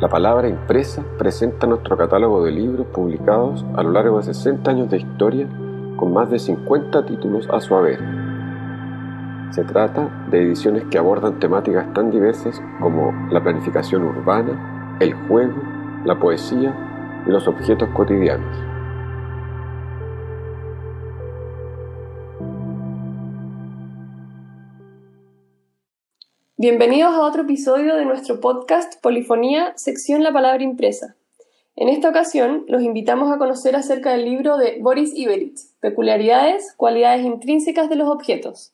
La palabra impresa presenta nuestro catálogo de libros publicados a lo largo de 60 años de historia con más de 50 títulos a su haber. Se trata de ediciones que abordan temáticas tan diversas como la planificación urbana, el juego, la poesía y los objetos cotidianos. Bienvenidos a otro episodio de nuestro podcast Polifonía, sección La Palabra Impresa. En esta ocasión los invitamos a conocer acerca del libro de Boris Ivelitz, Peculiaridades, cualidades intrínsecas de los objetos.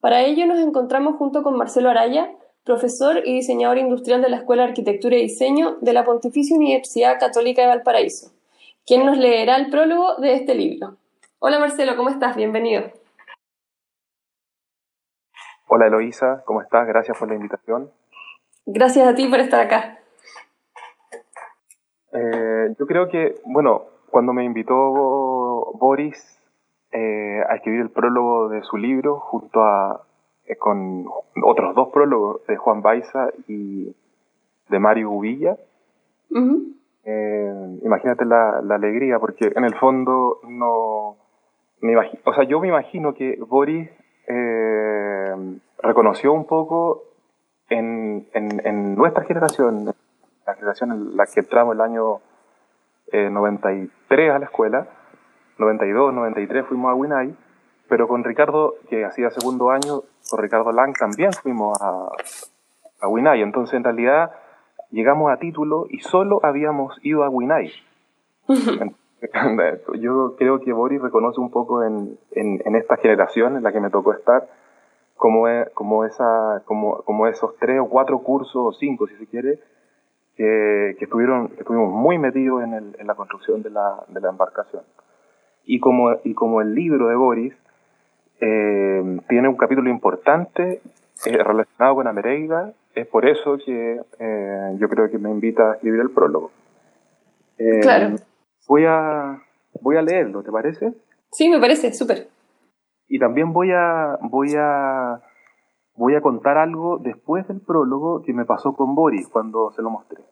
Para ello nos encontramos junto con Marcelo Araya, profesor y diseñador industrial de la Escuela de Arquitectura y Diseño de la Pontificia Universidad Católica de Valparaíso, quien nos leerá el prólogo de este libro. Hola Marcelo, ¿cómo estás? Bienvenido. Hola Eloísa, ¿cómo estás? Gracias por la invitación. Gracias a ti por estar acá. Eh, yo creo que, bueno, cuando me invitó Boris eh, a escribir el prólogo de su libro, junto a eh, con otros dos prólogos de Juan Baiza y de Mario Uvilla, imagínate la, alegría, porque en el fondo no... Me o sea, yo me imagino que Boris reconoció un poco en, en, nuestra generación, la generación en la que entramos el año 93 eh, a la escuela, 92, 93 fuimos a Winay, pero con Ricardo, que hacía segundo año, con Ricardo Lang también fuimos a, a Winay. Entonces, en realidad, llegamos a título y solo habíamos ido a Winay. Yo creo que Boris reconoce un poco en, en, en esta generación en la que me tocó estar, como, como, esa, como, como esos tres o cuatro cursos, o cinco si se quiere, que, que, estuvieron, que estuvimos muy metidos en, el, en la construcción de la, de la, embarcación. Y como, y como el libro de Boris eh, tiene un capítulo importante eh, relacionado con Amereiga, es por eso que eh, yo creo que me invita a escribir el prólogo. claro. Voy a, voy a leerlo, ¿te parece? Sí, me parece, súper. Y también voy a, voy a, voy a contar algo después del prólogo que me pasó con Boris cuando se lo mostré.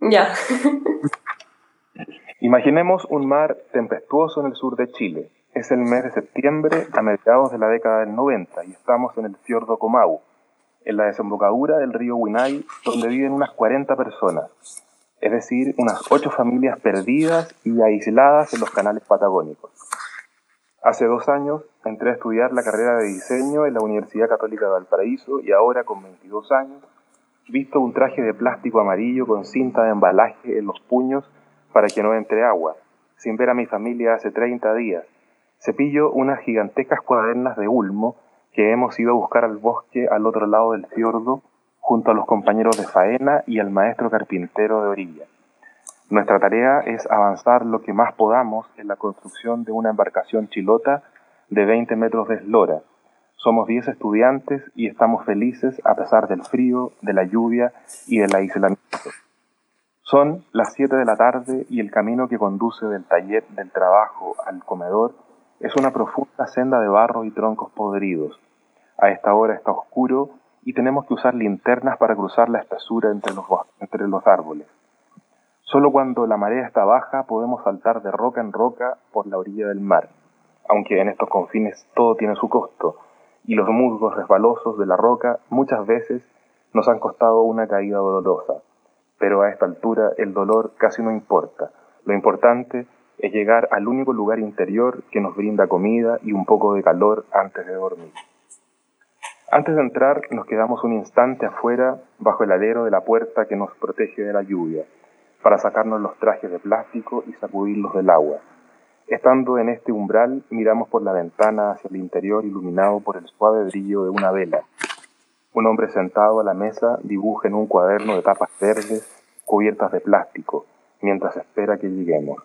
Ya. Imaginemos un mar tempestuoso en el sur de Chile. Es el mes de septiembre a mediados de la década del 90 y estamos en el fiordo Comau, en la desembocadura del río Winay, donde viven unas 40 personas, es decir, unas 8 familias perdidas y aisladas en los canales patagónicos. Hace dos años entré a estudiar la carrera de diseño en la Universidad Católica de Valparaíso y ahora, con 22 años, visto un traje de plástico amarillo con cinta de embalaje en los puños para que no entre agua, sin ver a mi familia hace 30 días. Cepillo unas gigantescas cuadernas de ulmo que hemos ido a buscar al bosque al otro lado del fiordo junto a los compañeros de faena y al maestro carpintero de orilla. Nuestra tarea es avanzar lo que más podamos en la construcción de una embarcación chilota de 20 metros de eslora. Somos 10 estudiantes y estamos felices a pesar del frío, de la lluvia y del aislamiento. Son las 7 de la tarde y el camino que conduce del taller del trabajo al comedor es una profunda senda de barro y troncos podridos. A esta hora está oscuro y tenemos que usar linternas para cruzar la espesura entre los, entre los árboles. Solo cuando la marea está baja podemos saltar de roca en roca por la orilla del mar, aunque en estos confines todo tiene su costo, y los musgos resbalosos de la roca muchas veces nos han costado una caída dolorosa. Pero a esta altura el dolor casi no importa. Lo importante es llegar al único lugar interior que nos brinda comida y un poco de calor antes de dormir. Antes de entrar nos quedamos un instante afuera bajo el alero de la puerta que nos protege de la lluvia para sacarnos los trajes de plástico y sacudirlos del agua. Estando en este umbral, miramos por la ventana hacia el interior iluminado por el suave brillo de una vela. Un hombre sentado a la mesa dibuja en un cuaderno de tapas verdes cubiertas de plástico, mientras espera que lleguemos.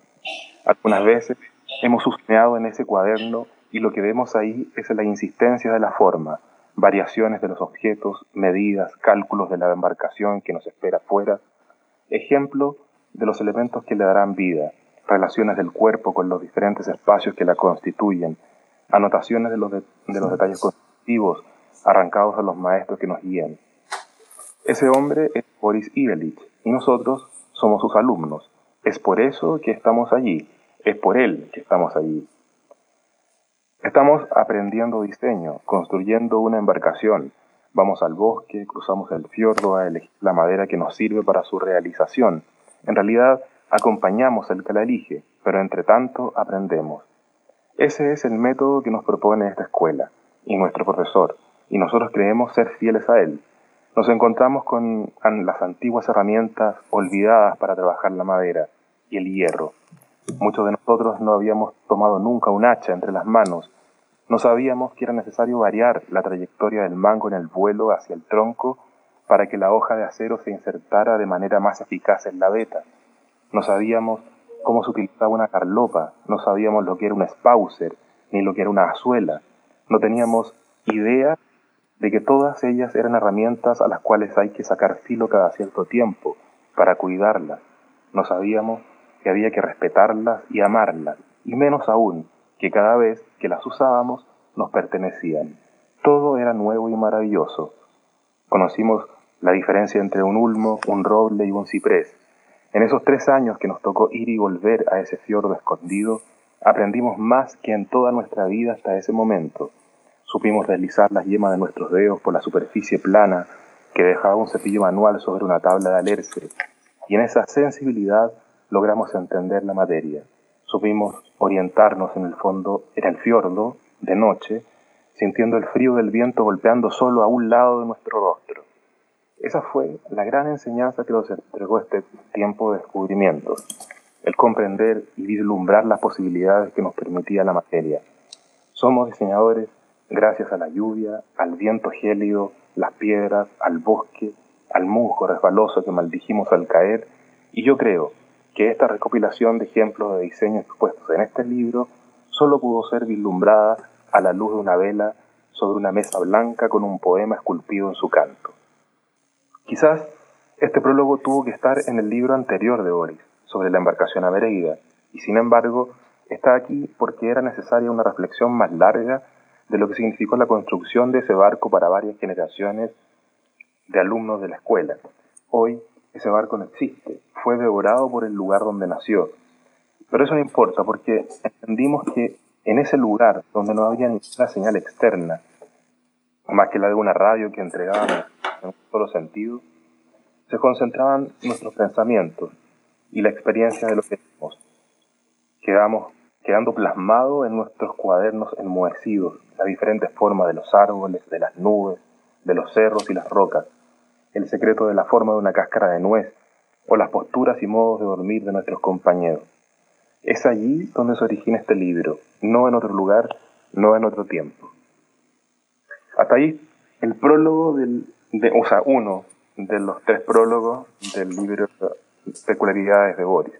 Algunas veces hemos husmeado en ese cuaderno y lo que vemos ahí es la insistencia de la forma, variaciones de los objetos, medidas, cálculos de la embarcación que nos espera afuera. Ejemplo de los elementos que le darán vida, relaciones del cuerpo con los diferentes espacios que la constituyen, anotaciones de los, de, los detalles constitutivos arrancados a los maestros que nos guían. Ese hombre es Boris Ivelich, y nosotros somos sus alumnos. Es por eso que estamos allí, es por él que estamos allí. Estamos aprendiendo diseño, construyendo una embarcación. Vamos al bosque, cruzamos el fiordo a elegir la madera que nos sirve para su realización. En realidad, acompañamos el que la elige, pero entre tanto aprendemos. Ese es el método que nos propone esta escuela y nuestro profesor, y nosotros creemos ser fieles a él. Nos encontramos con las antiguas herramientas olvidadas para trabajar la madera y el hierro, Muchos de nosotros no habíamos tomado nunca un hacha entre las manos. No sabíamos que era necesario variar la trayectoria del mango en el vuelo hacia el tronco para que la hoja de acero se insertara de manera más eficaz en la veta. No sabíamos cómo se utilizaba una carlopa, no sabíamos lo que era un spauser, ni lo que era una azuela. No teníamos idea de que todas ellas eran herramientas a las cuales hay que sacar filo cada cierto tiempo para cuidarlas. No sabíamos que había que respetarlas y amarlas, y menos aún que cada vez que las usábamos nos pertenecían. Todo era nuevo y maravilloso. Conocimos la diferencia entre un ulmo, un roble y un ciprés. En esos tres años que nos tocó ir y volver a ese fiordo escondido, aprendimos más que en toda nuestra vida hasta ese momento. Supimos deslizar las yemas de nuestros dedos por la superficie plana que dejaba un cepillo manual sobre una tabla de alerce, y en esa sensibilidad logramos entender la materia. Supimos orientarnos en el fondo, en el fiordo, de noche, sintiendo el frío del viento golpeando solo a un lado de nuestro rostro. Esa fue la gran enseñanza que nos entregó este tiempo de descubrimientos, el comprender y vislumbrar las posibilidades que nos permitía la materia. Somos diseñadores gracias a la lluvia, al viento gélido, las piedras, al bosque, al musgo resbaloso que maldijimos al caer, y yo creo que esta recopilación de ejemplos de diseño expuestos en este libro solo pudo ser vislumbrada a la luz de una vela sobre una mesa blanca con un poema esculpido en su canto. Quizás este prólogo tuvo que estar en el libro anterior de Boris, sobre la embarcación avereida, y sin embargo está aquí porque era necesaria una reflexión más larga de lo que significó la construcción de ese barco para varias generaciones de alumnos de la escuela. Hoy ese barco no existe, fue devorado por el lugar donde nació. Pero eso no importa porque entendimos que en ese lugar donde no había ninguna señal externa, más que la de una radio que entregaba en un solo sentido, se concentraban nuestros pensamientos y la experiencia de lo que vimos. Quedamos quedando plasmado en nuestros cuadernos enmohecidos las diferentes formas de los árboles, de las nubes, de los cerros y las rocas, el secreto de la forma de una cáscara de nuez o las posturas y modos de dormir de nuestros compañeros. Es allí donde se origina este libro, no en otro lugar, no en otro tiempo. Hasta ahí el prólogo del, de, o sea, uno de los tres prólogos del libro Peculiaridades de Boris.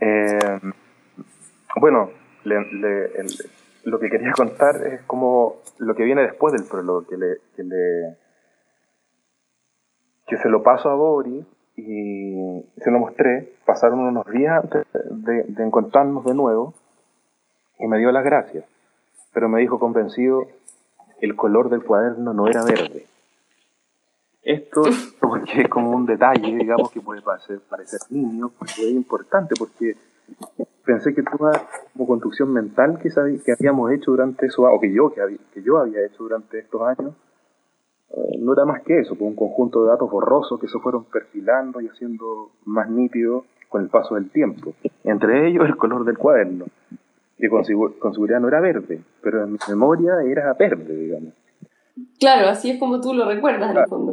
Eh, bueno, lo que quería contar es como lo que viene después del prólogo, que le, que le que se lo paso a Boris y se lo mostré, pasaron unos días antes de, encontrarnos de nuevo y me dio las gracias, pero me dijo convencido, el color del cuaderno no era verde. Esto porque es como un detalle, digamos, que puede parecer, parecer niño, pero es importante porque pensé que toda como construcción mental que, que habíamos hecho durante eso, o que yo, que, que yo había hecho durante estos años, eh, no era más que eso, fue un conjunto de datos borrosos que se fueron perfilando y haciendo más nítido con el paso del tiempo. Entre ellos el color del cuaderno, que con, seguridad no era verde, pero en mi memoria era verde, digamos. Claro, así es como tú lo recuerdas en el fondo.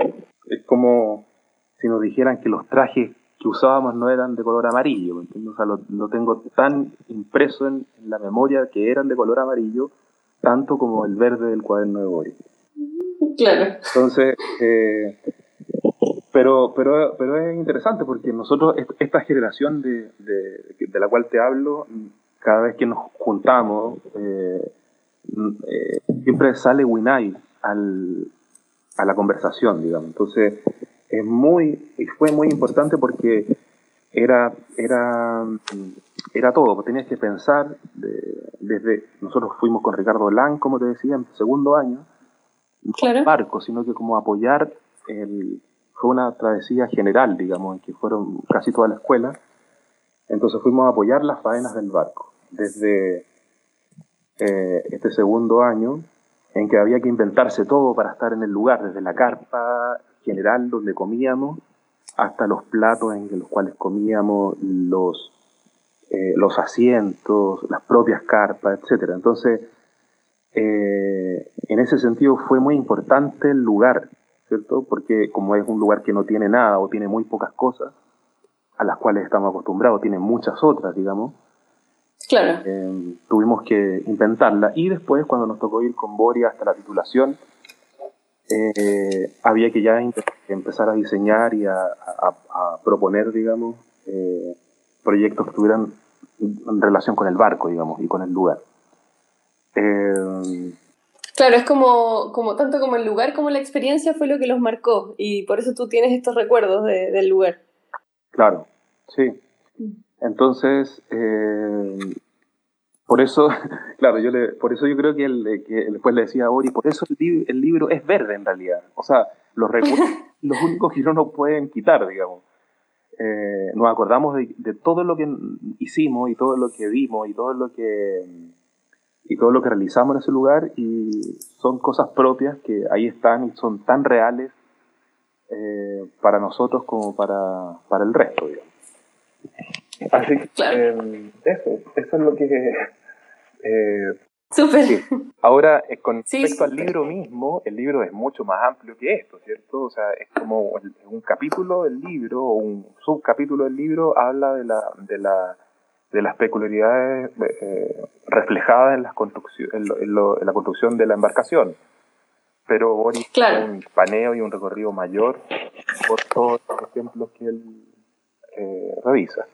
Como si nos dijeran que los trajes que usábamos no eran de color amarillo, O sea, lo, tengo tan impreso en, en, la memoria que eran de color amarillo, tanto como el verde del cuaderno de Boris. Claro. Entonces, eh, pero, pero, pero es interesante porque nosotros, esta generación de, de, la cual te hablo, cada vez que nos juntamos, eh, eh, siempre sale Winai al, a la conversación, digamos. Entonces, es muy, y fue muy importante porque era, era, era todo, tenías que pensar, desde, nosotros fuimos con Ricardo Lang, como te decía, en segundo año, claro. barco, sino que como apoyar el, fue una travesía general, digamos, en que fueron casi toda la escuela. Entonces fuimos a apoyar las faenas del barco. Desde eh, este segundo año, en que había que inventarse todo para estar en el lugar, desde la carpa general donde comíamos, hasta los platos en los cuales comíamos, los, eh, los asientos, las propias carpas, etc. Entonces, eh, en ese sentido fue muy importante el lugar, ¿cierto? Porque como es un lugar que no tiene nada o tiene muy pocas cosas, a las cuales estamos acostumbrados, tiene muchas otras, digamos, Claro. eh, tuvimos que inventarla. Y después, cuando nos tocó ir con Boria hasta la titulación, eh, había que ya empe- empezar a diseñar y a, a- a proponer, digamos, eh, proyectos que tuvieran en relación con el barco, digamos, y con el lugar. Eh, Claro, es como, como tanto como el lugar como la experiencia fue lo que los marcó y por eso tú tienes estos recuerdos de- del lugar. Claro, sí. Entonces, eh, por eso, claro, yo le, por eso yo creo que, el- que después le decía a Ori, por eso el, li- el libro es verde en realidad. O sea, los recursos, los únicos que no nos pueden quitar, digamos. Eh, nos acordamos de, de todo lo que hicimos y todo lo que vimos y todo lo que y todo lo que realizamos en ese lugar y son cosas propias que ahí están y son tan reales eh, para nosotros como para, para el resto, digamos. Así que Claro. eh, eso, eso es lo que... eh, Súper. sí. Ahora, eh, con Sí, respecto al libro mismo, el libro es mucho más amplio que esto, ¿cierto? O sea, es como un capítulo del libro o un subcapítulo del libro habla de la, de la, de las peculiaridades eh, reflejadas en, las construccio- en, lo- en lo- en la construcción de la embarcación. Pero Boris Claro. tiene un paneo y un recorrido mayor por todos los ejemplos que él eh, revisa.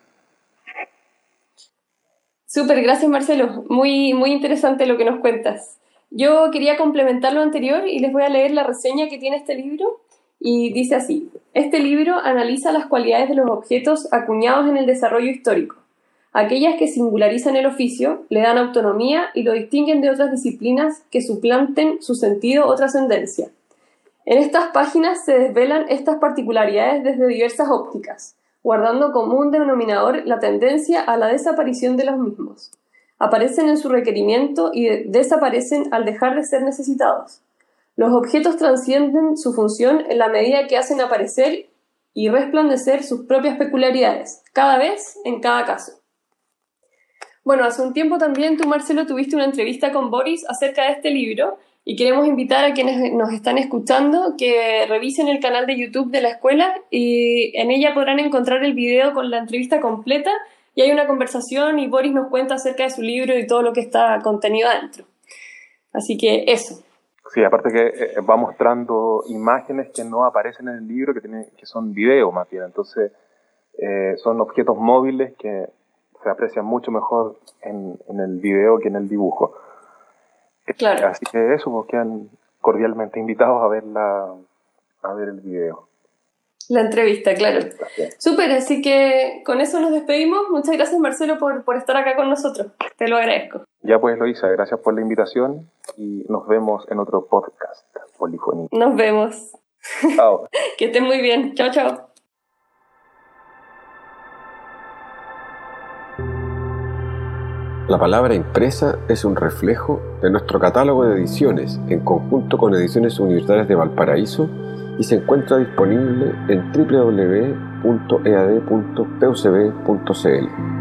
Súper, gracias Marcelo. Muy, muy interesante lo que nos cuentas. Yo quería complementar lo anterior y les voy a leer la reseña que tiene este libro y dice así. Este libro analiza las cualidades de los objetos acuñados en el desarrollo histórico, aquellas que singularizan el oficio, le dan autonomía y lo distinguen de otras disciplinas que suplanten su sentido o trascendencia. En estas páginas se desvelan estas particularidades desde diversas ópticas, guardando como un denominador la tendencia a la desaparición de los mismos. Aparecen en su requerimiento y de- desaparecen al dejar de ser necesitados. Los objetos trascienden su función en la medida que hacen aparecer y resplandecer sus propias peculiaridades, cada vez en cada caso. Bueno, hace un tiempo también tú, Marcelo, tuviste una entrevista con Boris acerca de este libro y queremos invitar a quienes nos están escuchando que revisen el canal de YouTube de la escuela y en ella podrán encontrar el video con la entrevista completa y hay una conversación y Boris nos cuenta acerca de su libro y todo lo que está contenido adentro. Así que eso. Sí, aparte que eh, va mostrando imágenes que no aparecen en el libro, que, tienen, que son videos más bien. Entonces, eh, son objetos móviles que se aprecian mucho mejor en, en el video que en el dibujo. Claro. Así que eso, pues quedan cordialmente invitados a ver, la, a ver el video. La entrevista, claro. Súper, así que con eso nos despedimos. Muchas gracias Marcelo por, por estar acá con nosotros. Te lo agradezco. Ya pues, Loisa, gracias por la invitación y nos vemos en otro podcast, Polifonía. Nos vemos. Chao. Que estén muy bien. Chao, chao. La palabra impresa es un reflejo de nuestro catálogo de ediciones en conjunto con Ediciones Universitarias de Valparaíso y se encuentra disponible en www.ead.pucb.cl.